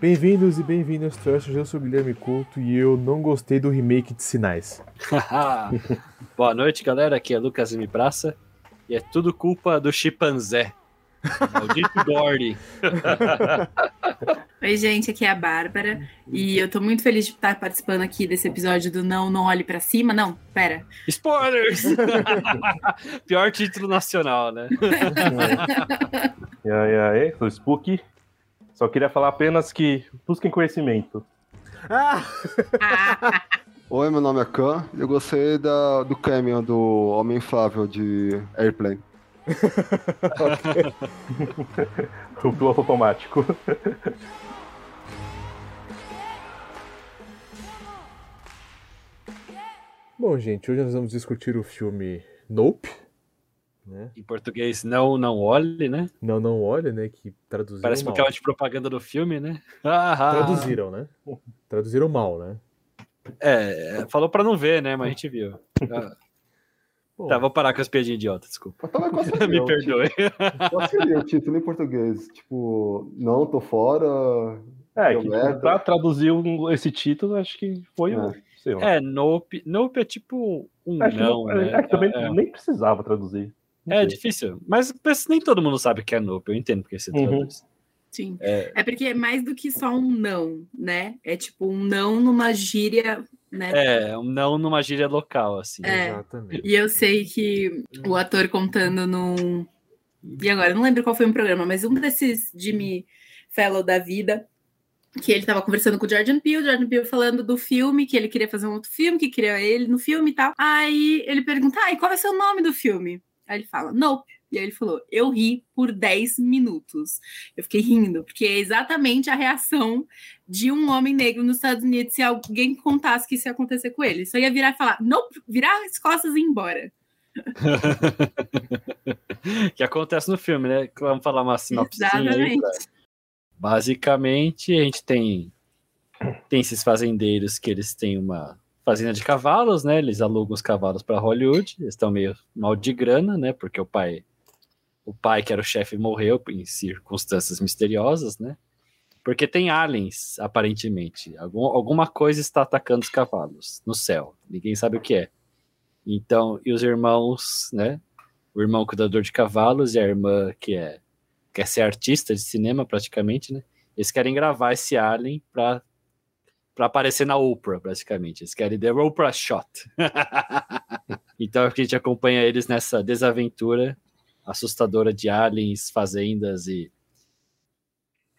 Bem-vindos e bem-vindos, Trust. Eu sou o Guilherme Couto e eu não gostei do remake de Sinais. Boa noite, galera. Aqui é Lucas M. Praça e é tudo culpa do chimpanzé. Maldito Gordy. Oi, gente, aqui é a Bárbara e eu tô muito feliz de estar participando aqui desse episódio do Não, Não Olhe Pra Cima. Não, pera. Spoilers! Pior título nacional, né? E aí, aí, sou Spook. Só queria falar apenas que busquem conhecimento. Oi, meu nome é Khan e eu gostei da, do cameo do Homem Inflável de Airplane. o piloto automático. Bom, gente, hoje nós vamos discutir o filme Nope. Né? Em português, não, não olhe, né? Não, não olhe, né? Que traduziram Parece mal. aquela de propaganda do filme, né? Ah, Traduziram, né? Traduziram mal, né? É, falou pra não ver, né? Mas a gente viu. Ah, Bom, Tá, vou parar com as piadinhas idiotas, desculpa. Mas seria Me perdoe. Qual seria o título em português? Tipo, não, tô fora. É, que merda. pra traduzir esse título, acho que foi o. É. Sei lá. É, nope. Nope é tipo um Acho que não, não- né? é que também É, nem precisava traduzir. Não é sei. difícil. Mas mas nem todo mundo sabe que é nope. Eu entendo porque você Uhum. traduz. Sim. É, É porque é mais do que só um não, né? É tipo um não numa gíria, né? é, um não numa gíria local, assim. É. Exatamente. E eu sei que o ator contando num. E agora, eu não lembro qual foi o programa, mas um desses Jimmy Fellow da vida, que ele tava conversando com o Jordan Peele, o Jordan Peele falando do filme, que ele queria fazer um outro filme, que queria ele no filme e tal. Aí ele pergunta, ah, e qual vai ser o nome do filme? Aí ele fala, Nope. E aí ele falou, eu ri por 10 minutos. Eu fiquei rindo, porque é exatamente a reação de um homem negro nos Estados Unidos se alguém contasse que isso ia acontecer com ele. Só ia virar e falar, Nope, virar as costas e ir embora. que acontece no filme, né? Vamos falar uma sinopse aí. Exatamente. pra- Basicamente, a gente tem, tem esses fazendeiros que eles têm uma fazenda de cavalos, né? Eles alugam os cavalos para Hollywood. Eles estão meio mal de grana, né? Porque o pai, o pai que era o chefe morreu em circunstâncias misteriosas, né? Porque tem aliens, aparentemente. Algum, alguma coisa está atacando os cavalos no céu. Ninguém sabe o que é. Então, e os irmãos, né? O irmão cuidador de cavalos e a irmã que é quer ser artista de cinema praticamente, né? Eles querem gravar esse alien para para aparecer na Oprah, praticamente. Eles querem The Oprah Shot. então a gente acompanha eles nessa desaventura assustadora de aliens, fazendas e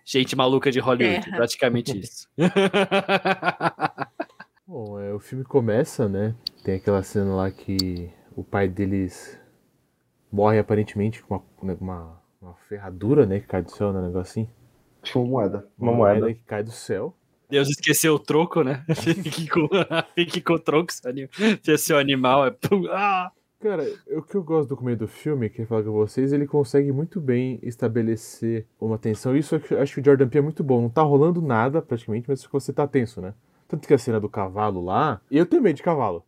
gente maluca de Hollywood. Terra. Praticamente isso. Bom, é, o filme começa, né? Tem aquela cena lá que o pai deles morre aparentemente com uma, uma, uma ferradura, né? Que cai do céu, né? Um negócio assim. Acho que uma moeda. Uma moeda. que cai do céu. Deus esqueceu o troco, né? Fique com, fique com o troco, se é seu animal é. ah! Cara, o que eu gosto do começo do filme, que eu falar com vocês, ele consegue muito bem estabelecer uma tensão. Isso eu acho- acho que o Jordan Peele é muito bom. Não tá rolando nada praticamente, mas você tá tenso, né? Tanto que a cena do cavalo lá, eu tenho medo de cavalo,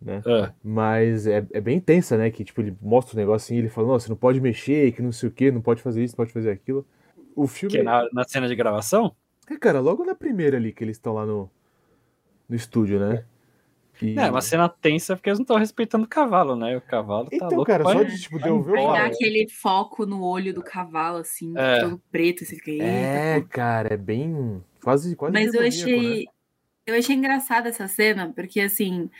né? Ah, Mas é, é bem tensa, né? Que tipo, ele mostra o negócio assim, ele fala, não, você não pode mexer, que não sei o que, não pode fazer isso, não pode fazer aquilo. O filme. que é na, na cena de gravação? É, cara, logo na primeira ali que eles estão lá no, no estúdio, né? E- É, uma cena tensa porque eles não estão respeitando o cavalo, né? O cavalo tá Então, louco cara, pra- só de tipo, de eu ver o cavalo. aquele foco no olho do cavalo, assim, É. todo preto, você fica, É, cara, é bem. Quase, quase Mas eu demoníaco, achei. né? Eu achei engraçada essa cena, porque assim,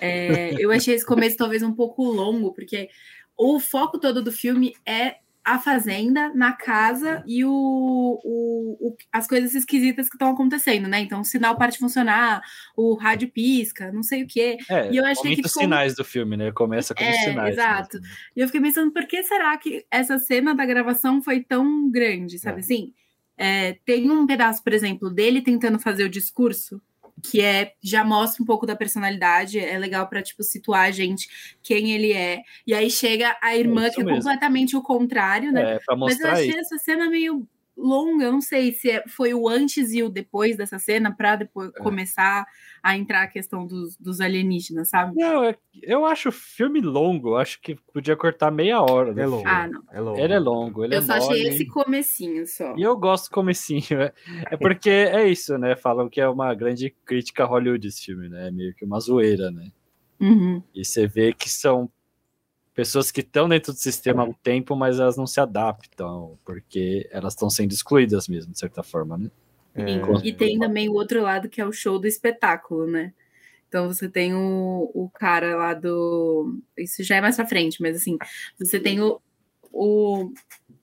é, eu achei esse começo talvez um pouco longo, porque o foco todo do filme é a fazenda na casa e o, o- o- as coisas esquisitas que estão acontecendo, né? Então o sinal para de funcionar, o rádio pisca, não sei o quê. É, E eu achei que os ficou- sinais do filme, né? Começa com os É, sinais. exato. mesmo. E eu fiquei pensando, por que será que essa cena da gravação foi tão grande, sabe É. assim? É, tem um pedaço, por exemplo, dele tentando fazer o discurso, que é já mostra um pouco da personalidade, é legal para tipo situar a gente quem ele é. E aí chega a irmã que é mesmo. completamente o contrário, né? É, pra Mas eu mostrar achei isso. essa cena meio longa, eu não sei se é, foi o antes e o depois dessa cena para depois É. começar a entrar a questão dos, dos alienígenas, sabe? Não, é- eu acho o filme longo, acho que podia cortar meia hora. do É longo. Ah, não. É longo. Ele é longo, ele eu é só achei mole. esse comecinho só. E eu gosto do comecinho. É, é porque é isso, né? Falam que é uma grande crítica a Hollywood esse filme, né? É meio que uma zoeira, né? Uhum. E você vê que são pessoas que estão dentro do sistema há um tempo, mas elas não se adaptam, porque elas estão sendo excluídas mesmo, de certa forma, né? É, E tem também o outro lado que é o show do espetáculo, né? Então você tem o, o cara lá do. Isso já é mais pra frente, mas assim, você tem o, o,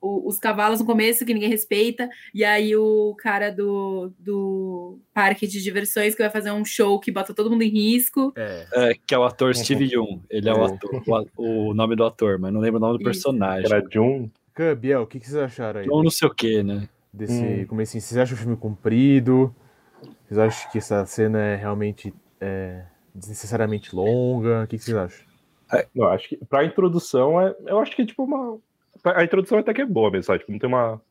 o- os cavalos no começo que ninguém respeita, e aí o cara do, do parque de diversões que vai fazer um show que bota todo mundo em risco. É. É, que é o ator Steve Young. Ele é o ator, o, o nome do ator, mas não lembro o nome do Isso. personagem. Era Jun. Cã, Biel, o que, que vocês acharam aí? Ou não sei o que, né? Desse Hum. comecinho? Vocês acham o filme comprido? Vocês acham que essa cena é realmente é, desnecessariamente longa? O que, que vocês acham? Não, acho que pra introdução é. Eu acho que tipo uma. A introdução até que é boa mesmo, sabe? Tipo, não tem uma.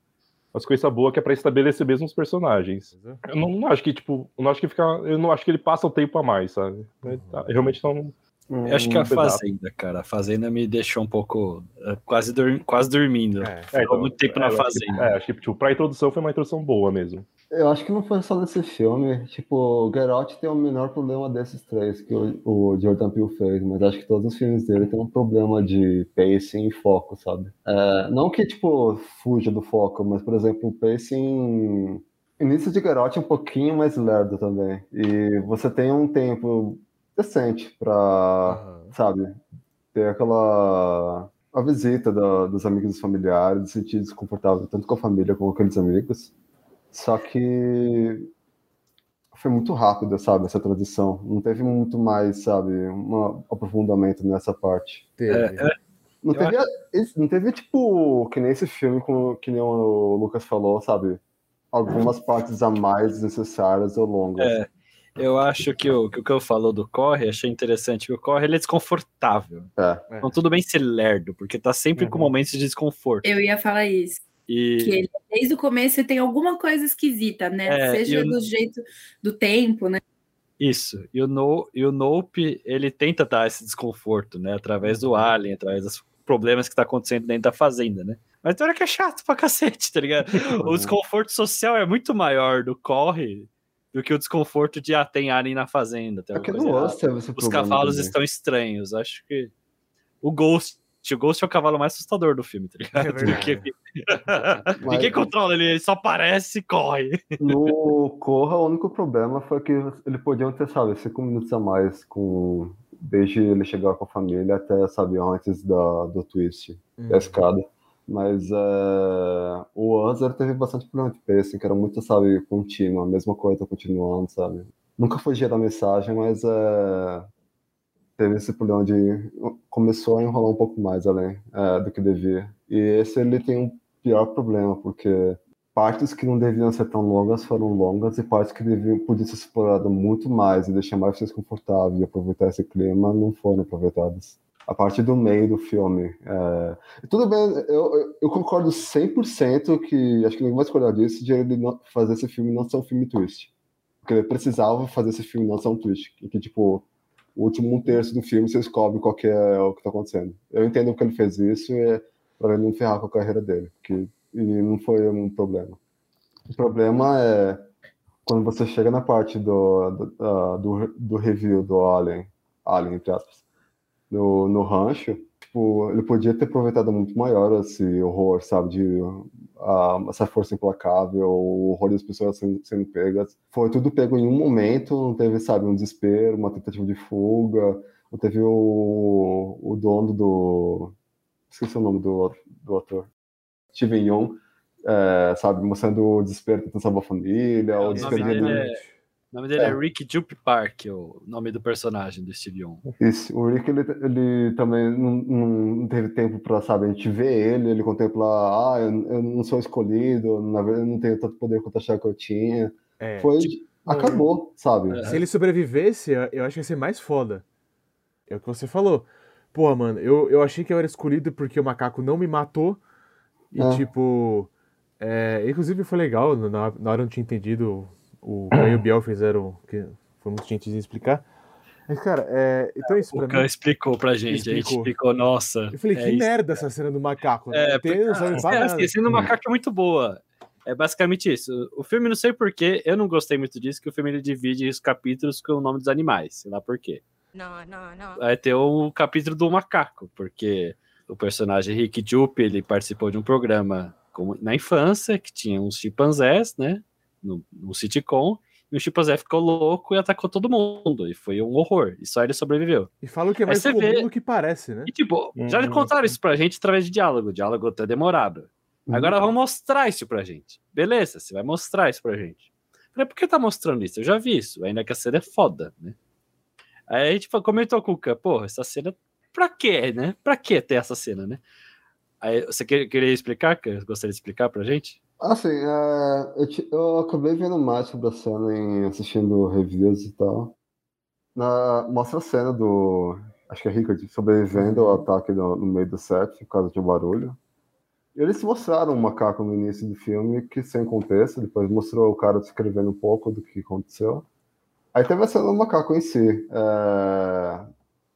Umas coisas boas que é pra estabelecer mesmo os personagens. Eu não, não acho que, tipo, eu não acho que fica. Eu não acho que ele passa o tempo a mais, sabe? Eu, tá, eu realmente não. não Eu acho que a pesava. Fazenda, cara. A Fazenda me deixou um pouco. eh, quase, dormi- quase dormindo. É. Ficou então, muito tempo é, na que- Fazenda. É, acho que, tipo, pra introdução foi uma introdução boa mesmo. Eu acho que não foi só nesse filme. Tipo, o Get Out tem o menor problema desses três que o, o Jordan Peele fez, mas acho que todos os filmes dele têm um problema de pacing e foco, sabe? É, não que, tipo, fuja do foco, mas, por exemplo, o pacing. Início de Get Out é um pouquinho mais lerdo também. E você tem um tempo decente pra, Aham. sabe, ter aquela. A visita da- dos amigos e familiares, se sentir desconfortável tanto com a família como com aqueles amigos. Só que foi muito rápido, sabe, essa transição. Não teve muito mais, sabe, um aprofundamento nessa parte. Teve. Não Eu teve, esse- não teve, tipo, que nem esse filme, com, que nem o Lucas falou, sabe? Algumas partes a mais necessárias ou longas. É, eu acho que o que o que eu falou do Corre, achei interessante que o Corre ele é desconfortável. É. Então tudo bem ser lerdo, porque tá sempre com Uhum. momentos de desconforto. Eu ia falar isso. E Que ele, desde o começo, tem alguma coisa esquisita, né? É, Seja o- do jeito do tempo, né? isso, e o, no, e o Nope, ele tenta dar esse desconforto, né, através do Alien, através dos problemas que tá acontecendo dentro da fazenda, né? Mas tem hora que é chato pra cacete, tá ligado? O desconforto social é muito maior do Corre do que o desconforto de, ah, tem Alien na fazenda. Tem coisa Us teve esse Os cavalos estão estranhos. Acho que o Ghost, o Ghost é o cavalo mais assustador do filme, tá ligado? É verdade. Porque- Ninguém controla ele, ele só aparece e corre. No Corra, o único problema foi que ele podiam ter, sabe, cinco minutos a mais com desde ele chegar com a família até, sabe, antes da, do twist Hum. da escada. Mas é, o ele teve bastante problema de pacing, que era muito, sabe, contínuo, a mesma coisa continuando, sabe. Nunca fugia da mensagem, mas é, teve esse problema de começou a enrolar um pouco mais além é, do que devia. E esse ele tem um pior problema, porque partes que não deviam ser tão longas foram longas e partes que deviam podiam ser exploradas muito mais e deixar mais vocês confortáveis e aproveitar esse clima não foram aproveitadas. A parte do meio do filme. é, Tudo bem, eu, eu, concordo 100% que acho que ninguém vai discordar disso de ele não- fazer esse filme não ser um filme twist. Porque ele precisava fazer esse filme não ser um twist. E que, tipo, o último um terço do filme você descobre qual que é o que tá acontecendo. Eu entendo porque ele fez isso é para ele não ferrar com a carreira dele. Que, e não foi um problema. O problema é quando você chega na parte do, do, ah, do, do review do Alien, Alien, entre aspas, no, no rancho, tipo, ele podia ter aproveitado muito maior esse horror, sabe, de ah, essa força implacável, o horror das pessoas sendo, sendo pegas. Foi tudo pego em um momento, não teve, sabe, um desespero, uma tentativa de fuga, não teve o, o dono do... Esqueci o nome do, do ator. Steven Yeun, é, sabe, mostrando o desespero tentando salvar a família, o o desespero é- O nome dele é, É. Rick Jupe Park, o nome do personagem do Steve Young. Isso, o Rick, ele, ele também não, não teve tempo pra, sabe, a gente vê ele, ele contempla, ah, eu, eu não sou escolhido, na verdade eu não tenho tanto poder quanto achava que eu tinha. É. Foi, acabou, sabe? É. Se ele sobrevivesse, eu- acho que ia ser mais foda. É o que você falou. Porra, mano, eu, eu achei que eu era escolhido porque o macaco não me matou. E, É. tipo. É, inclusive foi legal, na, na hora eu não tinha entendido, o Caio e o Biel fizeram, que foi muito gentil em explicar. Mas, cara, é, então isso pra O Khan mim... explicou pra gente, a gente Explicou. explicou, nossa. Eu falei, é que isso. merda essa cena do macaco. né? É, Tem- não ah, pra é, assim, sendo macaco é muito boa. É basicamente isso. O filme, não sei porquê, eu não gostei muito disso, que o filme ele divide os capítulos com o nome dos animais. Sei lá por quê. No, no, no. Vai ter um capítulo do macaco, porque o personagem Rick Jupp, ele participou de um programa na infância, que tinha uns chimpanzés, né? No, no sitcom, e o chimpanzé ficou louco e atacou todo mundo. E foi um horror. E só ele sobreviveu. E falam que é mais comum vê- do que parece, né? E tipo, já Uhum. contaram isso pra gente através de diálogo. Diálogo até demorado. Uhum. Agora vão mostrar isso pra gente. Beleza, você vai mostrar isso pra gente. Falei, por que tá mostrando isso? Eu já vi isso, ainda que a cena é foda, né? Aí a gente comentou com o Khan, porra, essa cena, pra quê, né? Pra que ter essa cena, né? Aí você que- queria explicar? Gostaria de explicar pra gente? Assim, é, eu, eu acabei vendo mais sobre a cena em assistindo reviews e tal. Na, mostra a cena do. Acho que é Rickard sobrevivendo ao ataque no, no meio do set por causa de um barulho. E eles mostraram um macaco no início do filme que sem contexto, depois mostrou o cara descrevendo um pouco do que aconteceu. Aí teve a cena do macaco em si, é,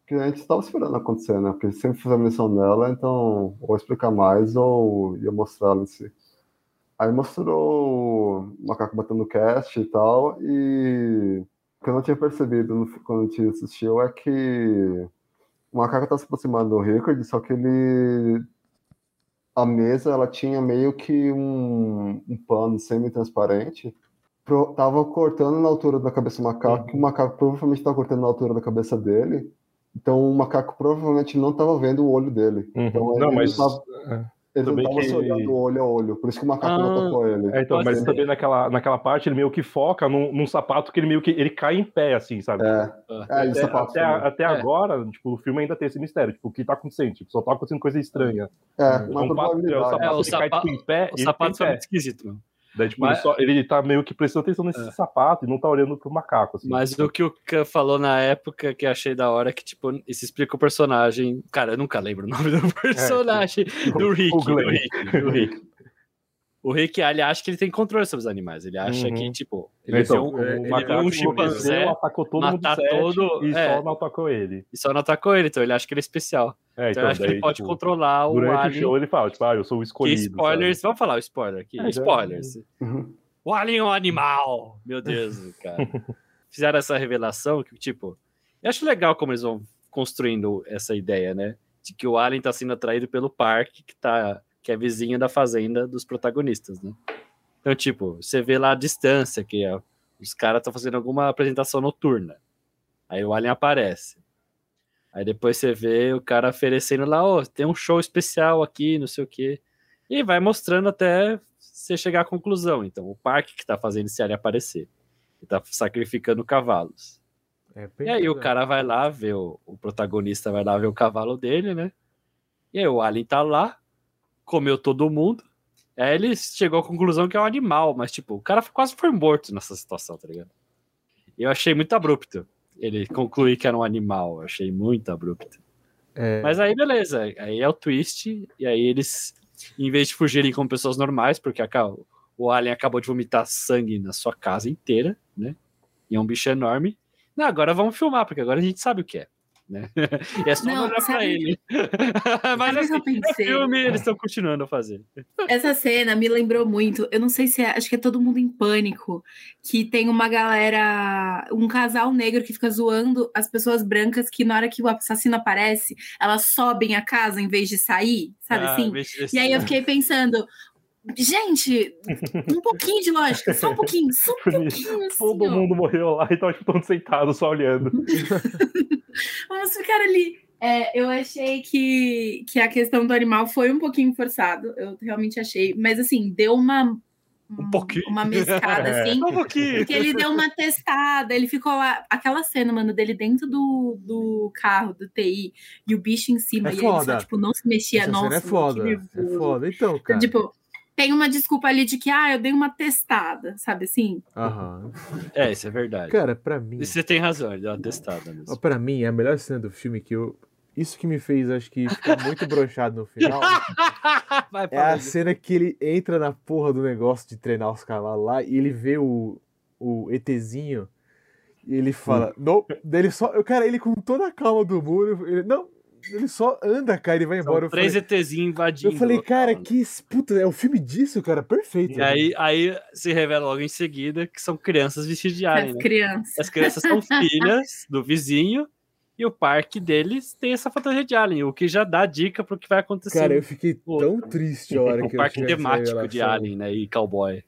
que a gente estava esperando acontecer, né? Porque sempre fizeram menção dela, então ou explicar mais ou ia mostrar ela em si. Aí mostrou o macaco batendo cast e tal, e o que eu não tinha percebido quando a gente assistiu é que o macaco tá se aproximando do Rickard, só que ele. A mesa ela tinha meio que um, um pano semi-transparente. Pro- Tava cortando na altura da cabeça do macaco, e o macaco provavelmente tava cortando na altura da cabeça dele. Então o macaco provavelmente não tava vendo o olho dele. Uhum. Então Não, ele mas. tava- Ele não Também tava que- se olhando olho a olho, por isso que o macaco não Ah, tocou ele. É, então, mas ser. também naquela, naquela parte ele meio que foca num, num sapato que ele meio que ele cai em pé, assim, sabe? É, é, e Até, sapato até, até É. agora, tipo, o filme ainda tem esse mistério, tipo, o que tá acontecendo? Tipo, só tá acontecendo coisa estranha. É, É uma um fato, é, o sapato É, o ele cai sapato- tipo, em pé, o ele sapato pé. muito esquisito, mano. Daí, tipo, Mas- ele, só- ele tá meio que prestando atenção nesse É. sapato e não tá olhando pro macaco, assim. Mas o que o Khan falou na época que achei da hora é que, tipo, isso explica o personagem. Cara, eu nunca lembro o nome do personagem do Rick. do. Rick, do Rick. O Rick, ele acha que ele tem controle sobre os animais. Ele acha Uhum. que, tipo, ele Então, viu, um- é, ele viu um chimpanzé atacou todo mundo do matar set todo- e é. só não atacou ele. e só não atacou ele, então ele acha que ele é especial. É, Então, então, ele acha que daí, ele pode tipo, controlar o Durante o alien. show ele fala, tipo, ah, eu sou o Que escolhido. spoilers, vamos falar o spoiler aqui. É, spoilers. Uhum. O alien é um animal! Meu Deus, cara. Fizeram essa revelação que, tipo, eu acho legal como eles vão construindo essa ideia, né? De que o alien tá sendo atraído pelo parque que tá que é vizinho da fazenda dos protagonistas, né? Então, tipo, você vê lá a distância que ó, os caras estão fazendo alguma apresentação noturna. Aí o alien aparece. Aí depois você vê o cara oferecendo lá, ó, tem um show especial aqui, não sei o quê. E vai mostrando até você chegar à conclusão. Então, o parque que tá fazendo esse alien aparecer. Ele tá sacrificando cavalos. É, E aí o verdade. cara vai lá ver, o, o protagonista vai lá ver o cavalo dele, né? E aí o alien tá lá, comeu todo mundo. Aí ele chegou à conclusão que é um animal, mas tipo, o cara quase foi morto nessa situação, tá ligado? Eu achei muito abrupto ele concluir que era um animal, eu achei muito abrupto. É, Mas aí beleza, aí é o twist, e aí eles, em vez de fugirem como pessoas normais, porque aca- o alien acabou de vomitar sangue na sua casa inteira, né? E é um bicho enorme. Não, agora vamos filmar, porque agora a gente sabe o que é. Né? E é só Não, olhar pra ele. Mas assim, eu é pensei? filme, eles estão continuando a fazer. Essa cena me lembrou muito. Eu não sei se é, acho que é todo mundo em pânico. Que tem uma galera, um casal negro que fica zoando as pessoas brancas que na hora que o assassino aparece, elas sobem a casa em vez de sair, sabe Ah, assim? E aí eu fiquei pensando, gente, um pouquinho de lógica, só um pouquinho, só um pouquinho assim, Todo ó. mundo morreu lá e tava tipo, todo sentado só olhando. Vamos ficar ali. É, eu achei que, que a questão do animal foi um pouquinho forçado. Eu realmente achei. Mas assim, deu uma. Um pouquinho. Uma mescada, assim. Um pouquinho. Porque ele deu uma testada, ele ficou lá. Aquela cena, mano, dele dentro do, do carro, do TI, e o bicho em cima, É e ele só, foda. tipo, não se mexia. essa Nossa, cena é foda. É foda. Então, Então, cara. tipo, tem uma desculpa ali de que, ah, eu dei uma testada, sabe assim? Aham. É, isso é verdade. Cara, pra mim. Você tem razão, ele deu uma testada mesmo. Pra mim, é a melhor cena do filme que eu. isso que me fez, acho que, ficar muito broxado no final. Vai É a cena que ele entra na porra do negócio de treinar os cavalos lá e ele vê o, o ETzinho e ele fala, não, daí ele só, cara, ele com toda a calma do mundo, ele, não, ele só anda, cara, ele vai embora. São Eu três falei, ETzinhos invadindo. eu falei, o cara, que puta, é o filme disso, cara, perfeito. E aí, aí se revela logo em seguida que são crianças vestidas de alien, As né? crianças. As crianças são filhas do vizinho e o parque deles tem essa fantasia de alien, o que já dá dica pro que vai acontecer. Cara, eu fiquei tão triste a hora o que eu parque temático de alien, né? E cowboy.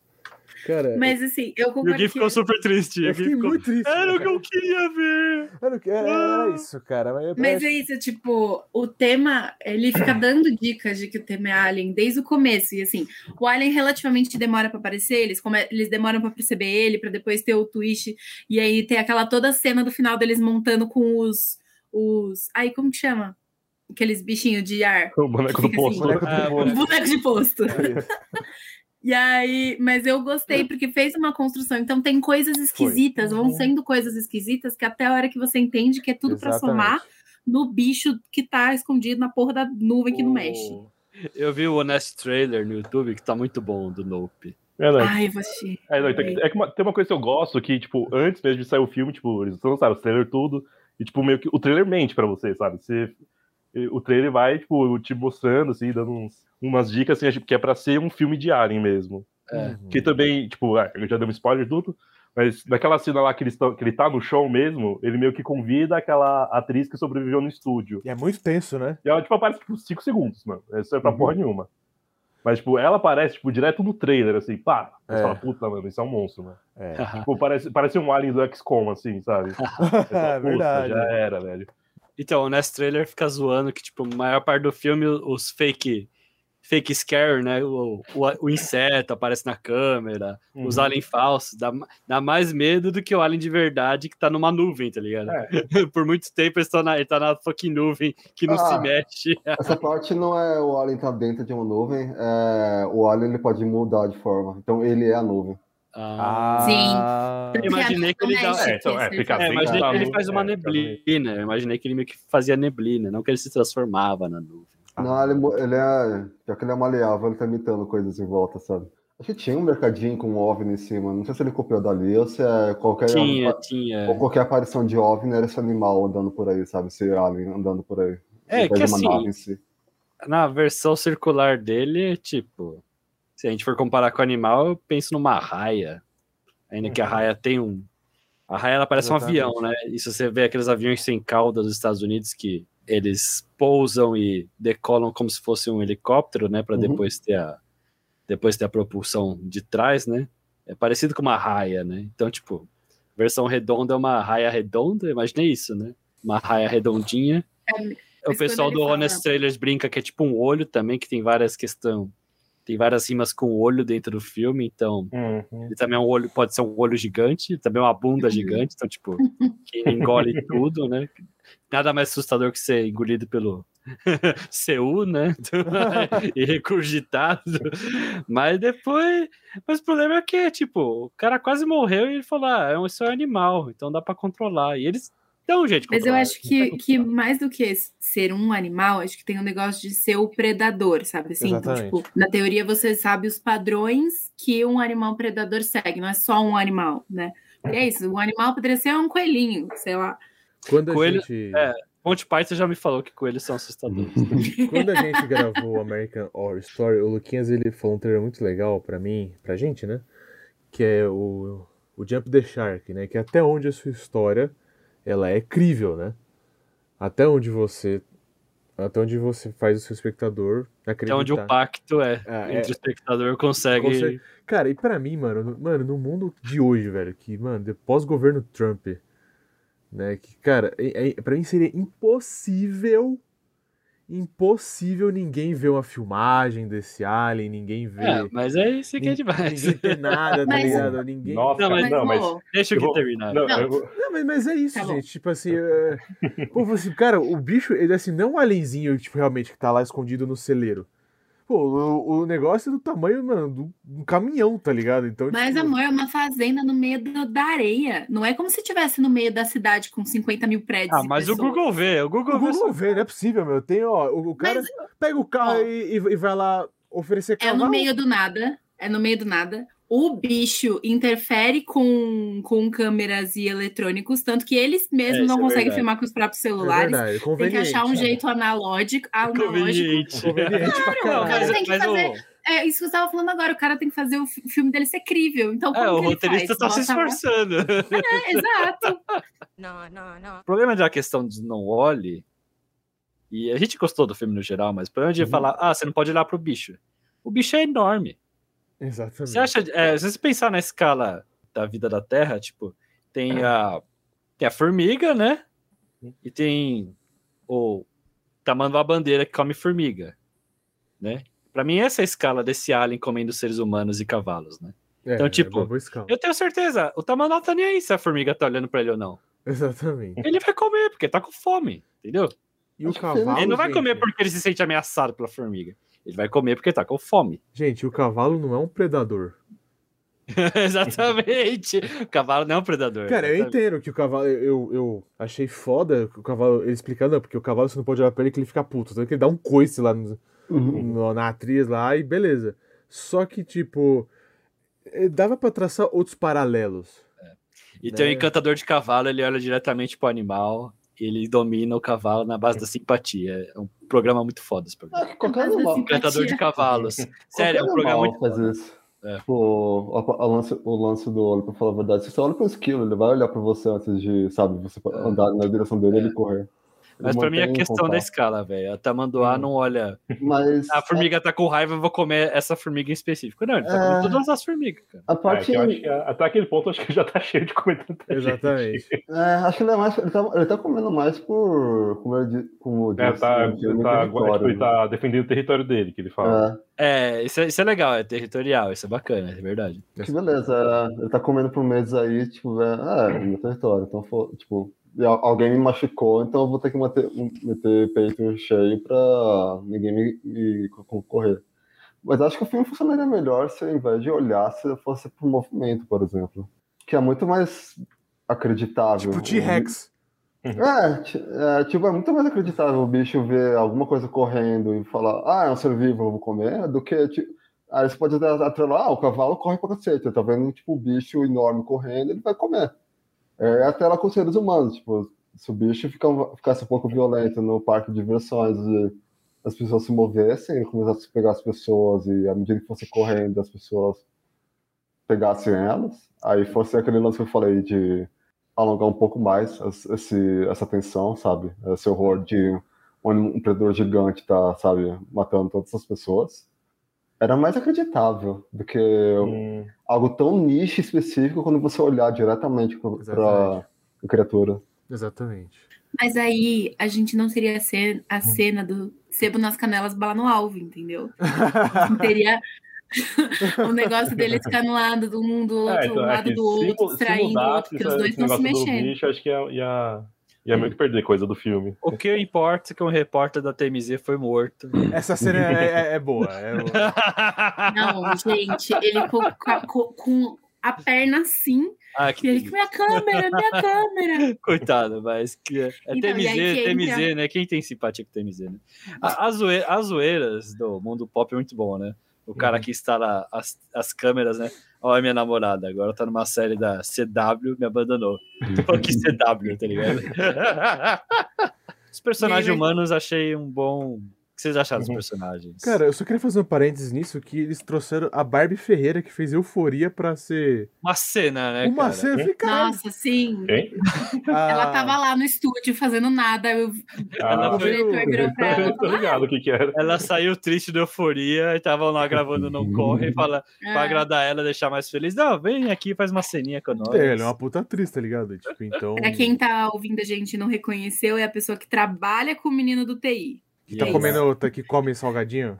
Cara, Mas assim, eu E o concordo Gui ficou super triste. eu fiquei ficou... muito triste. Era o que eu queria ver. Era, o que- era, era isso, cara. Mas, Mas é isso, tipo, o tema, ele fica dando dicas de que o tema é Alien desde o começo. E assim, o Alien relativamente demora pra aparecer, eles, come- eles demoram pra perceber ele, pra depois ter o twist. E aí tem aquela toda cena do final deles montando com os. os aí, como que chama? Aqueles bichinhos de ar. O boneco do assim, poço. boneco Ah, do boneco. Boneco de posto. E aí, mas eu gostei porque fez uma construção. Então tem coisas esquisitas, vão Uhum. sendo coisas esquisitas que até a hora que você entende que é tudo pra Exatamente. somar no bicho que tá escondido na porra da nuvem que não O- mexe. Eu vi o Honest Trailer no YouTube que tá muito bom do Nope. É, né? Ai, assistir. É, não, então, é que uma- tem uma coisa que eu gosto que, tipo, antes mesmo de sair o filme, tipo, eles lançaram os trailer tudo, e, tipo, meio que o trailer mente pra você, sabe? Você, o trailer vai, tipo, te mostrando, assim, dando uns- umas dicas, assim, que é pra ser um filme de Alien mesmo. É. Uhum. Que também, tipo, ah, eu já dei um spoiler de tudo, mas naquela cena lá que, tão, que ele tá no show mesmo, ele meio que convida aquela atriz que sobreviveu no estúdio. E é muito tenso, né? E ela, tipo, aparece, tipo, 5 segundos, mano. Isso é pra Uhum. porra nenhuma. Mas, tipo, ela aparece, tipo, direto no trailer, assim, pá. Você É. fala, puta, mano, isso é um monstro, mano. É. Tipo, parece, parece um alien do XCOM, assim, sabe? É "Puta, verdade. Já era, velho. Então, o Honest Trailer fica zoando que, tipo, a maior parte do filme, os fake fake scare, né? O, o, o inseto aparece na câmera, os Uhum. aliens falsos, dá, dá mais medo do que o alien de verdade que tá numa nuvem, tá ligado? É. Por muito tempo ele tá na, ele tá na fucking nuvem que não Ah. se mexe. Essa parte não é o alien tá dentro de uma nuvem, é, o alien ele pode mudar de forma. Então ele é a nuvem. Ah, Ah, Eu imaginei que ele dá- mexe, É, então, é, que fica é, imaginei que ele faz uma é, neblina. Eu imaginei que ele meio que fazia neblina, não que ele se transformava na nuvem. Não, ele, ele é. Já que ele é maleável, ele tá imitando coisas em volta, sabe? Acho que tinha um mercadinho com um OVNI em cima. Não sei se ele copiou dali ou se é qualquer, Tinha, tinha. ou qualquer aparição de OVNI era esse animal andando por aí, sabe? Esse alien andando por aí. É, que assim, si. na versão circular dele, tipo, se a gente for comparar com o animal, eu penso numa raia. Ainda que a raia tem um. A raia ela parece Exatamente. um avião, né? E se você vê aqueles aviões sem cauda dos Estados Unidos que eles pousam e decolam como se fosse um helicóptero, né? Para Uhum. depois ter a depois ter a propulsão de trás, né? É parecido com uma raia, né? Então, tipo, versão redonda é uma raia redonda, imaginei isso, né? Uma raia redondinha. É, o pessoal do Honest Trailers brinca que é tipo um olho também, que tem várias questões. Tem várias rimas com olho dentro do filme, então Uhum. ele também é um olho, pode ser um olho gigante, também é uma bunda gigante, então, tipo, que engole tudo, né? Nada mais assustador que ser engolido pelo CU, né? e recurgitado. Mas depois. Mas o problema é que, tipo, o cara quase morreu e ele falou: ah, é isso é um animal, então dá pra controlar. E eles jeito de Mas eu acho que, que mais do que ser um animal, acho que tem um negócio de ser o predador, sabe? Assim, então, tipo, na teoria você sabe os padrões que um animal predador segue, não é só um animal, né? E é isso, um animal poderia ser um coelhinho, sei lá. quando a Coelho- gente. é. Monty Python já me falou que coelhos são assustadores. Quando a gente gravou o American Horror Story, o Luquinhas ele falou um trailer muito legal pra mim, pra gente, né? Que é o, o Jump the Shark, né? Que é até onde a sua história ela é crível, né? Até onde você até onde você faz o seu espectador acreditar. Até onde o pacto é, Ah, entre o espectador consegue. Consegue- Cara, e pra mim, mano, no- mano, no mundo de hoje, velho, que, mano, pós-governo Trump, né, que, cara, é, é, pra mim seria impossível, impossível ninguém ver uma filmagem desse alien, ninguém ver, É, mas é isso que é nin- demais. ninguém ter nada, tá ligado? Ninguém... Nossa, Não, mas- não, mas. Deixa Eu vou- terminar. Não, Não. eu vou- Não, mas, mas é isso, Tá bom. gente, tipo assim, é... Pô, assim, cara, o bicho, ele, assim, não é um alienzinho, tipo, realmente, que tá lá escondido no celeiro. Pô, o, o negócio é do tamanho, mano, do um caminhão, tá ligado? Então, Mas, tipo, amor, é uma fazenda no meio do- da areia. Não é como se estivesse no meio da cidade com 50 mil prédios. Ah, e mas o. Google vê, o Google, o vê. Google vê, não é possível, meu. Tem, ó, o, o cara Mas pega o carro ó. e, e- vai lá oferecer é cavalo. no meio do nada. É no meio do nada. O bicho interfere com, com câmeras e eletrônicos, tanto que eles mesmos É, não é conseguem verdade. filmar com os próprios É celulares. verdade, tem que achar um jeito analógico, analógico. Conveniente. Conveniente pra Claro, caralho. o cara tem que Mas o- fazer- É isso que você estava falando agora. O cara tem que fazer o fi- filme dele ser crível. Então, como É, o roteirista faz? tá se esforçando. É, exato. No, no, no. O problema da questão do não olhe, e a gente gostou do filme no geral, mas o problema de Uhum. falar, ah, você não pode olhar pro bicho. O bicho é enorme. Exatamente. Você acha, é, se você pensar na escala da vida da Terra, tipo, tem a, tem a formiga, né? E tem o tamanho da bandeira que come formiga, né? Pra mim, essa é a escala desse alien comendo seres humanos e cavalos, né? É, então, é tipo. Eu tenho certeza, o Tamanó tá nem aí se a formiga tá olhando pra ele ou não. Exatamente. Ele vai comer, porque tá com fome, entendeu? E o cavalo. ele não vai gente, comer porque ele se sente ameaçado pela formiga. Ele vai comer porque tá com fome. Gente, o cavalo não é um predador. Exatamente. O cavalo não é um predador. Cara, eu exatamente. entendo que o cavalo. Eu, eu achei foda que o cavalo. Ele explicando, não, porque o cavalo você não pode olhar pra ele que ele fica puto. Então que ele dá um coice lá no, Uhum. no- na atriz lá e beleza. Só que, tipo. eh, Dava pra traçar outros paralelos. E tem o né? encantador de cavalo, ele olha diretamente pro animal. Ele domina o cavalo na base da simpatia. É um programa muito foda esse programa. Ah, qualquer assim, Encantador de cavalos. Sério, é um programa muito faz isso. É. Tipo, o, o lance, o lance do olho, pra falar a verdade. Você olha pro esquilo, ele vai olhar pra você antes de, sabe, você andar na direção dele e ele correr. Ele Mas pra mim é questão da escala, velho. A tamanduá não olha. Mas A formiga tá com raiva, eu vou comer essa formiga em específico. Não, ele tá É. comendo todas as formigas, cara. a É, parte. eu acho que até aquele ponto eu acho que já tá cheio de comentário. Exatamente. É, acho que ele é mais. Ele tá, ele tá comendo mais por. Como, ele, di- como É, disse, tá, no filme, ele, tá, tipo, ele né? tá defendendo o território dele, que ele fala. É, É, isso é, isso é legal, é territorial, isso é bacana, é verdade. que beleza. é, ele tá comendo por meses aí, tipo, é, é, é meu território. Então, tipo, alguém me machucou, então eu vou ter que manter, meter peito cheio pra ninguém me, me concorrer. Mas acho que o filme funcionaria melhor se ao invés de olhar, se fosse pro movimento, por exemplo. Que é muito mais acreditável. Tipo T-Rex. É, é, tipo, é muito mais acreditável o bicho ver alguma coisa correndo e falar, ah, é um ser vivo, eu vou comer, do que, tipo, aí você pode até atrelar, ah, o cavalo corre pra cacete, tá vendo, tipo, um bicho enorme correndo, ele vai comer. É até lá com seres humanos, tipo, se o bicho fica, ficasse um pouco violento no parque de diversões e as pessoas se movessem, começasse a pegar as pessoas e à medida que fosse correndo, as pessoas pegassem elas, aí fosse aquele lance que eu falei de alongar um pouco mais esse, essa tensão, sabe? Esse horror de um predador gigante tá, sabe, matando todas as pessoas. Era mais acreditável do que Hum, algo tão nicho específico quando você olhar diretamente para a criatura. Exatamente. Mas aí a gente não teria a cena, a cena do sebo nas canelas, bala no alvo, entendeu? Não teria o negócio deles ficar no lado do um do outro, é, então, um é lado que do outro, se, se distraindo o mudasse outro, porque os dois estão se mexendo. bicho, acho que ia, ia, ia meio que perder coisa do filme. O que importa é que um repórter da TMZ foi morto. Essa cena é, é- é boa. é boa. Não, gente, ele com, com- com a perna assim, ah, que ele, minha câmera, minha câmera. Coitado, mas que é Então, TMZ, aí TMZ, entra- né? Quem tem simpatia com TMZ, né? As zoeiras do mundo pop é muito bom, né? O cara Uhum. que instala as, as câmeras, né? Olha minha namorada, agora tá numa série da CW, me abandonou. Pô, que CW, tá ligado? Os personagens humanos achei um bom. O que vocês acharam dos Uhum. personagens? Cara, eu só queria fazer um parênteses nisso, que eles trouxeram a Barbie Ferreira, que fez Euforia pra ser uma cena, né? uma cara? cena. Eu caralho, Nossa, sim. Ela tava lá no estúdio fazendo nada. Eu, Ela o foi- diretor virou pra ela Tô ligado o que que era. Ela saiu triste da euforia e estavam lá gravando Não Corre e fala ah, pra agradar ela, deixar mais feliz. Não, vem aqui, faz uma ceninha com nós. É, ela é uma puta atriz, tá ligado? Tipo, então. Pra quem tá ouvindo a gente e não reconheceu, é a pessoa que trabalha com o menino do TI. Que tá comendo, tá, que come salgadinho.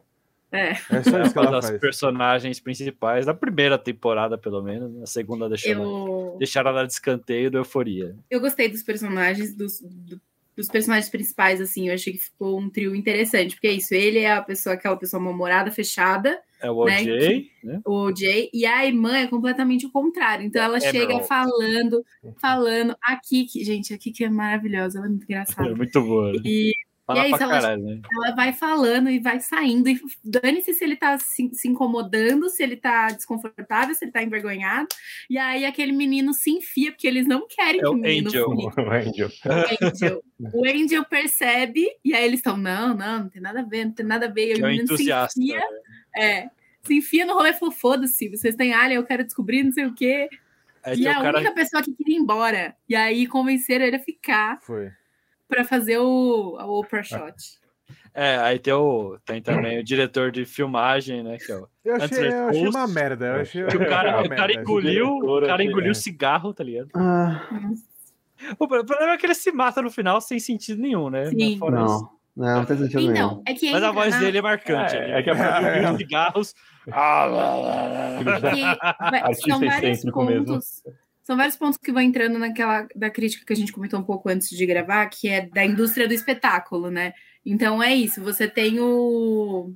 É. É só isso que uma ela das faz. personagens principais da primeira temporada, pelo menos. A segunda deixaram, Eu, deixaram ela de escanteio da euforia. eu gostei dos personagens, dos- do, dos personagens principais, assim, eu achei que ficou um trio interessante, porque é isso, ele é a pessoa, aquela pessoa mal-humorada, fechada, É o né, OJ, né? o OJ, e a irmã é completamente o contrário. Então ela chega Emerald. falando, falando, a Kiki, gente, a Kiki é maravilhosa, ela é muito É engraçada. muito boa. né? E Fala é isso, ela- caralho, né? ela vai falando e vai saindo, e dane-se se ele tá se, se incomodando, se ele tá desconfortável, se ele tá envergonhado. E aí aquele menino se enfia, porque eles não querem É que o menino Angel. fique. O Angel. O Angel. O Angel percebe, e aí eles estão, não, não, não tem nada a ver, não tem nada a ver. E Que o é menino se enfia, né? é, se enfia no rolê e falou, foda-se, vocês têm alien, eu quero descobrir, não sei o quê. Aí e a o cara. única pessoa que queria ir embora. E aí convenceram ele a ficar Foi. Pra fazer o, o Oprah Shot. É, aí tem, o, tem também o diretor de filmagem, né? Que é o, Eu achei, eu achei uma merda. Eu achei, que o cara, o cara engoliu, o cara engoliu é. cigarro, tá ligado? Ah, O problema é que ele se mata no final sem sentido nenhum, né? Sim. Fora isso. não, não, não tem sentido nenhum. Então, é que Mas a voz na- dele é marcante. É, ele é que a engoliu É. cigarros. É que vai- Artista são vários excêntrico mesmo. São vários pontos que vão entrando naquela da crítica que a gente comentou um pouco antes de gravar, que é da indústria do espetáculo, né? Então é isso, você tem o,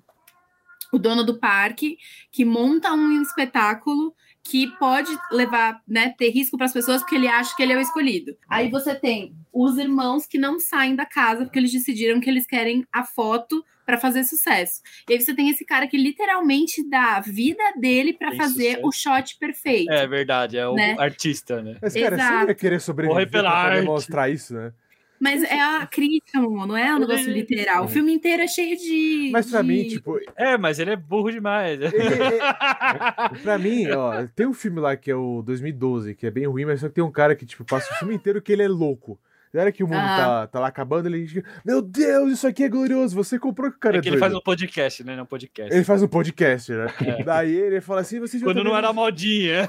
o dono do parque que monta um espetáculo que pode levar, né, ter risco para as pessoas porque ele acha que ele é o escolhido. Aí você tem os irmãos que não saem da casa porque eles decidiram que eles querem a foto para fazer sucesso. E aí você tem esse cara que literalmente dá a vida dele para fazer sucesso. o shot perfeito. É verdade, é o Né? artista, né? Mas, cara, você Exato. não ia querer sobreviver arte. mostrar isso, né? Mas é a crítica, amor, não é um negócio Ele- literal. O filme inteiro é cheio de. Mas pra de- mim, tipo, É, mas ele é burro demais. ele- ele- pra mim, ó, tem um filme lá que é o 2012, que é bem ruim, mas só que tem um cara que, tipo, passa o filme inteiro que ele é louco. Na hora que o mundo Ah. tá, tá lá acabando, ele diz, meu Deus, isso aqui é glorioso, você comprou que o cara é, É que ele doido. faz um podcast, né? Não podcast. Ele faz um podcast, né? Daí ele fala assim, você Quando não vendo era modinha.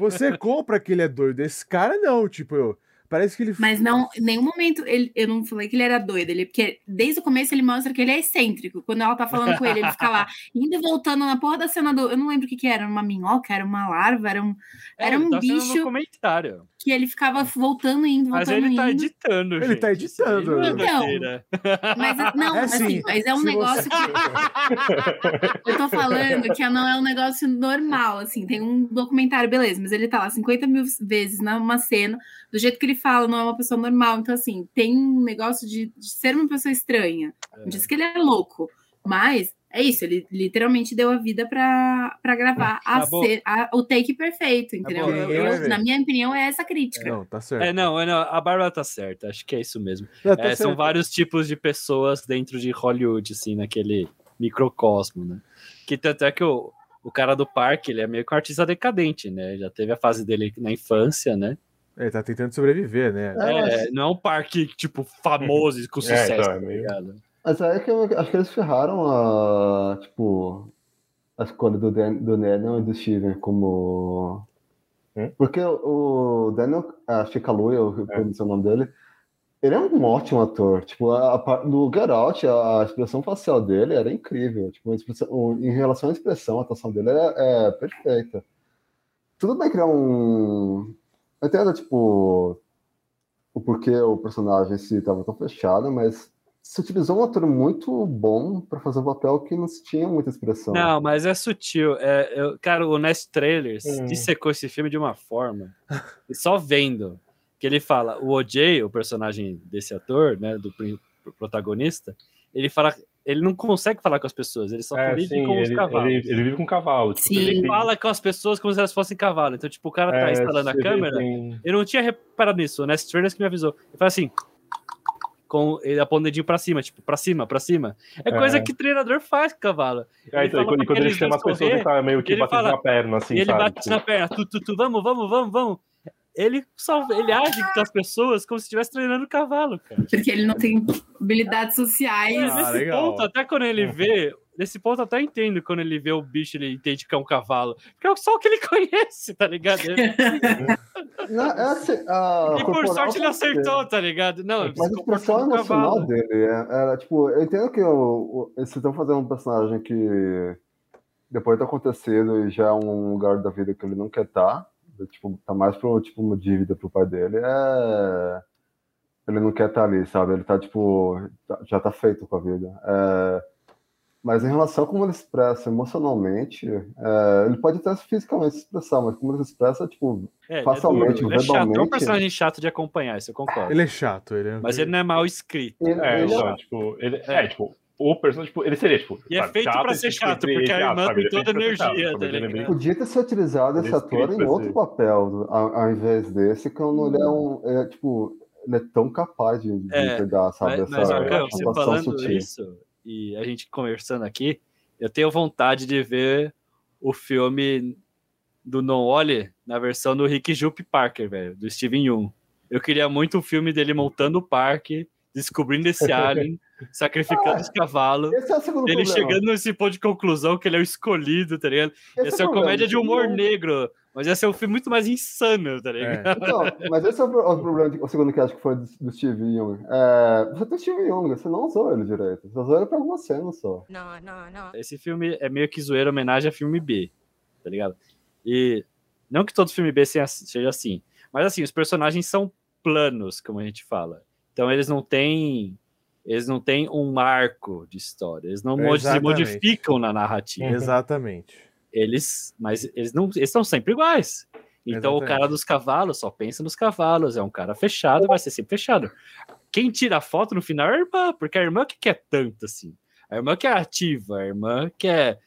Você compra que ele é doido. Esse cara não, tipo, eu, parece que ele. Mas não, em nenhum momento ele, eu não falei que ele era doido, ele, porque desde o começo ele mostra que ele é excêntrico. Quando ela tá falando com ele, ele fica lá, indo e voltando na porra da cena do. Eu não lembro o que, que era, uma minhoca, era uma larva, era um. Era ele um tá bicho- comentário. Que ele ficava voltando e indo, Mas voltando ele e tá indo. editando. Ele gente. tá editando. É Então. Mas não, É assim, assim, mas é um negócio você- que. Eu tô falando que não é um negócio normal, assim. Tem um documentário, beleza, mas ele tá lá 50 mil vezes numa cena, do jeito que ele fala, não é uma pessoa normal. Então, assim, tem um negócio de, de ser uma pessoa estranha. Não diz que ele é louco, mas é isso, ele literalmente deu a vida pra, pra gravar a Tá bom. ce- a- o take perfeito, entendeu? bom, Eu- eu- na minha opinião, é essa crítica. Não, tá certo. É, não, é, não, a Bárbara tá certa. Acho que é isso mesmo. Não, tá É, são vários tipos de pessoas dentro de Hollywood, assim, naquele microcosmo, né? Que tanto é que o, o cara do parque, ele é meio que um artista decadente, né? Já teve a fase dele na infância, né? Ele tá tentando sobreviver, né? É, É, não é um parque, tipo, famoso e com É, sucesso, então, é tá meio-? Mas aí é que eu acho que eles ferraram a, tipo, a escolha do, Dan, do Daniel e do Steven como... Hum? Porque o Daniel, a Chicalui, eu É. pronunciei o nome dele, ele é um ótimo ator. Tipo, a, a, no Get Out, a, a expressão facial dele era incrível. Tipo, a expressão- o- em relação à expressão, a atuação dele é, é perfeita. Tudo bem criar um... Eu entendo, tipo, o porquê o personagem em si estava tão fechado, mas se utilizou um ator muito bom para fazer um papel que não se tinha muita expressão. Não, mas é sutil. É, eu, cara, o Nest Trailers Hum. dissecou esse filme de uma forma. e só vendo que ele fala, o OJ, o personagem desse ator, né, do protagonista, ele fala, ele não consegue falar com as pessoas, ele só É, vive sim, com os ele, cavalos. ele, ele vive com cavalo. Tipo, Sim. Ele tem- fala com as pessoas como se elas fossem cavalo. Então, tipo, o cara tá é, instalando a câmera. tem- Eu não tinha reparado nisso. O Nest Trailers que me avisou. Ele fala assim. Com ele apontando o dedinho pra cima, tipo, pra cima, pra cima. É É. coisa que treinador faz com cavalo. É, Ele então, fala e quando, ele chama as pessoas, ele tá meio que batendo na perna, assim, e ele sabe? bate Tipo, na perna, tu, tu, tu, vamos, vamos, vamos, vamos. Ele só ele age com as pessoas como se estivesse treinando cavalo, cara. Porque ele não tem habilidades sociais. É, Ah, nesse legal. ponto, até quando ele vê, nesse ponto até entendo quando ele vê o bicho, ele entende que é um cavalo. Porque é só o que ele conhece, tá ligado? Ele- Não, é assim, a e por sorte ele acertou, tá ligado? Não, Mas a comportou expressão um emocional dele é, era, tipo, eu entendo que o, o, eles estão fazendo um personagem que depois do acontecido e já é um lugar da vida que ele não quer estar, tipo, tá mais pro, tipo, uma dívida pro pai dele, é... ele não quer estar ali, sabe? Ele tá, tipo, já tá feito com a vida. É, mas em relação a como ele expressa emocionalmente, é, ele pode até fisicamente se expressar, mas como ele se expressa, tipo, É, facilmente, ele é, duro, ele é chato, é um personagem chato de acompanhar, isso eu concordo. Ele é chato, ele é... Mas ele não é mal escrito. Ele, É, ele- então, tipo, ele, é, tipo, o personagem, tipo, ele seria, tipo. E é sabe, feito pra ser tipo, chato, porque a irmã tem Ele é toda chato, energia, sabe? tá Ele é bem- ligado? Podia ter se utilizado esse é ator em outro ser. papel, ao, ao invés desse, que ele é um. Ele é, tipo, ele é tão capaz de, de É, pegar, sabe? Mas, mas essa Marcão, você atuação falando sutil. isso e a gente conversando aqui, eu tenho vontade de ver o filme do Non Wally na versão do Rick Jupp Parker, velho, do Steven Yeun. Eu queria muito o filme dele montando o parque, descobrindo esse alien, sacrificando os cavalos. Esse é o segundo Ele problema. chegando nesse ponto de conclusão que ele é o escolhido, tá ligado? Esse Essa é é uma comédia de humor Não- negro, mas ia ser um filme muito mais insano, tá ligado? Então, mas esse é o, pro- o problema, de- o segundo cast que foi do, do Steve Young. É, você tem o Steve Young, você não usou ele direito. Você usou ele pra algumas cenas só. No, no, no. Esse filme é meio que zoeira homenagem a filme B, tá ligado? E não que todo filme B seja assim, mas assim, os personagens são planos, como a gente fala. Então eles não têm eles não têm um arco de história, eles não Exatamente. modificam na narrativa. Exatamente. Eles, mas eles não, eles estão sempre iguais. Então o Exatamente. cara dos cavalos só pensa nos cavalos, é um cara fechado, vai ser sempre fechado. Quem tira a foto no final é a irmã, porque a irmã que quer tanto assim. A irmã que é ativa, a irmã que é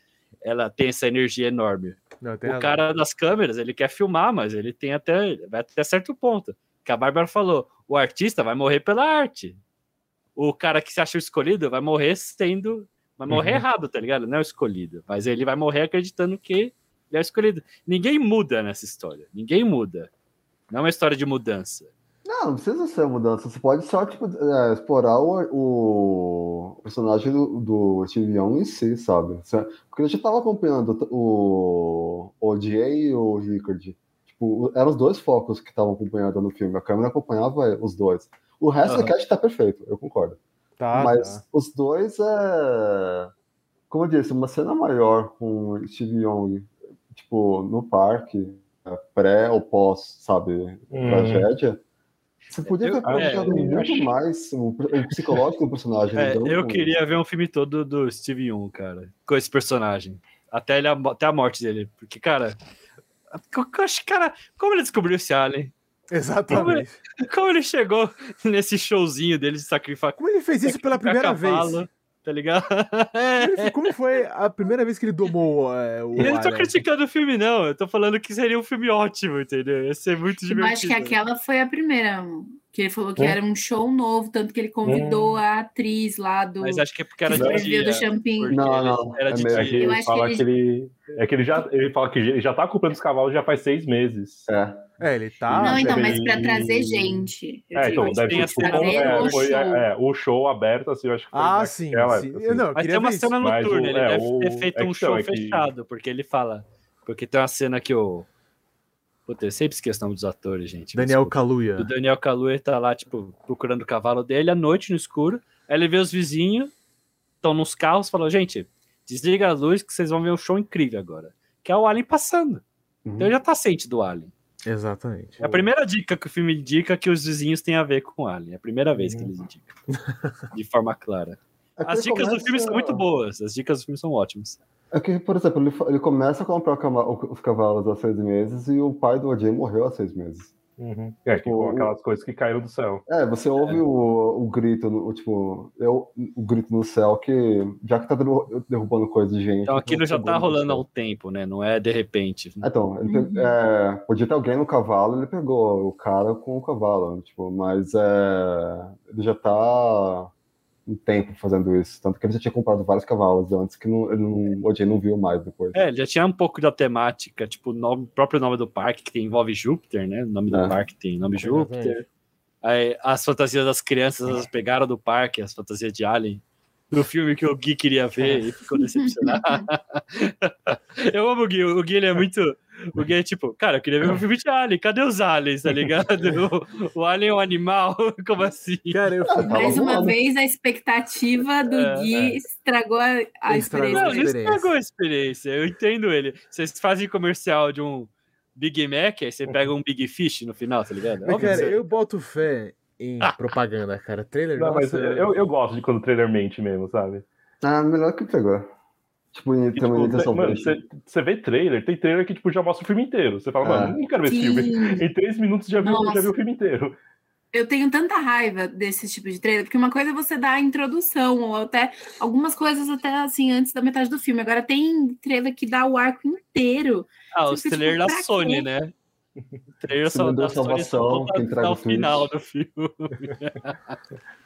ela tem essa energia enorme. Não, o razão. cara das câmeras, ele quer filmar, mas ele tem até vai até certo ponto. Que a Bárbara falou, o artista vai morrer pela arte. O cara que se acha o escolhido vai morrer sendo vai morrer Uhum. errado, tá ligado? Não é o escolhido, mas ele vai morrer acreditando que ele é o escolhido. Ninguém muda nessa história. Ninguém muda. Não é uma história de mudança. Não, não precisa ser mudança. Você pode só tipo, é, explorar o, o personagem do, do Steve Young em si, sabe? Porque eu já tava acompanhando o, o Jay e o Rickard. Tipo, eram os dois focos que estavam acompanhando no filme. A câmera acompanhava os dois. O resto Aham. da cast tá perfeito, eu concordo. Tá, Mas tá. os dois é. Como eu disse, uma cena maior com Steve Young, tipo, no parque, é, pré ou pós, sabe, Hum. tragédia. Você podia ter colocado é, muito acho- mais o, o psicológico do personagem. É, então, eu queria ver um filme todo do Steve Young, cara, com esse personagem. Até, ele, até a morte dele. Porque, cara, eu acho, cara, como ele descobriu esse alien? Exatamente. Como ele chegou nesse showzinho dele de sacrificar Como ele fez isso pela primeira cavalo, vez? Tá ligado? Como ele- Como foi a primeira vez que ele domou é, o Eu não tô criticando o filme, não. Eu tô falando que seria um filme ótimo, entendeu? Ia ser muito Eu divertido. acho que aquela foi a primeira. Que ele falou que Hum. era um show novo, tanto que ele convidou a atriz lá do. Mas acho que é porque era de dia. do porque Não, ele não, Era é de. É dia. Ele acho fala que que ele. É que ele já, ele fala que ele já tá acompanhando os cavalos já faz seis meses. É. É, ele tá. não, então, mas pra trazer gente. Eu É, digo, então, deve tem ser a tipo, é, do foi, show. é, é, o show aberto, assim, eu acho que foi Ah, sim. naquela sim. época, Eu assim. não, Mas tem uma cena noturna, o- ele é, deve o- ter feito é um show então, é que- fechado, porque ele fala. Porque tem uma cena que o. Puta, eu sempre esqueço o nome dos atores, gente. Daniel desculpa. Kaluuya. O Daniel Kaluuya tá lá, tipo, procurando o cavalo dele à noite no escuro. Aí ele vê os vizinhos, estão nos carros, falou: gente, desliga a luz que vocês vão ver um show incrível agora. Que é o Alien passando. Uhum. Então ele já tá ciente do Alien. Exatamente. É a primeira dica que o filme indica que os vizinhos têm a ver com o Alien. É a primeira vez que eles indicam. De forma clara. É As dicas do filme são muito boas. As dicas do filme são ótimas. É que, por exemplo, ele, ele começa a comprar os cavalos há seis meses e o pai do OJ morreu há seis meses. Uhum. É, que com O- aquelas coisas que caíram do céu. É, você ouve o, o grito, no- o, tipo, eu, o grito no céu que, já que tá derru- derrubando coisa de gente. Então aquilo já tá rolando há um tempo, né? Não é de repente. Então, ele é, podia ter alguém no cavalo, ele pegou o cara com o cavalo, tipo, mas é, ele já tá um tempo fazendo isso, tanto que ele já tinha comprado vários cavalos antes que não, ele não, o OJ não viu mais depois. É, ele já tinha um pouco da temática, tipo, o nome- próprio nome do parque, que tem, envolve Júpiter, né? O nome do É. parque tem nome Exatamente. Júpiter. Aí, as fantasias das crianças elas pegaram do parque, as fantasias de Alien. Do filme que o Gui queria ver e ficou decepcionado. eu amo o Gui, o Gui ele é muito. O Gui é tipo, cara, eu queria ver um filme de Alien, cadê os aliens, tá ligado? O, o Alien é um animal, como assim? Cara, eu fui. Mais uma voando. vez, a expectativa do É, Gui é. estragou a, a Estragou experiência. não experiência. estragou a experiência, eu entendo ele. Vocês fazem comercial de um Big Mac, aí você pega um Big Fish no final, tá ligado? Mas, cara, eu boto fé em propaganda, cara. Trailer, Não, mas nossa, eu, eu gosto de quando o trailer mente mesmo, sabe? Ah, melhor que pegou. Tipo, tem E, uma tipo, mano, você vê trailer, tem trailer que tipo, já mostra o filme inteiro. Você fala, É. mano, não quero ver esse filme. Em três minutos já viu, já viu o filme inteiro. Eu tenho tanta raiva desse tipo de trailer, porque uma coisa é você dar a introdução, ou até algumas coisas até assim, antes da metade do filme. Agora tem trailer que dá o arco inteiro. Ah, os fica, trailer tipo, da Sony, quê? né? O trailer Se só da Sony salvação, só o final do filme.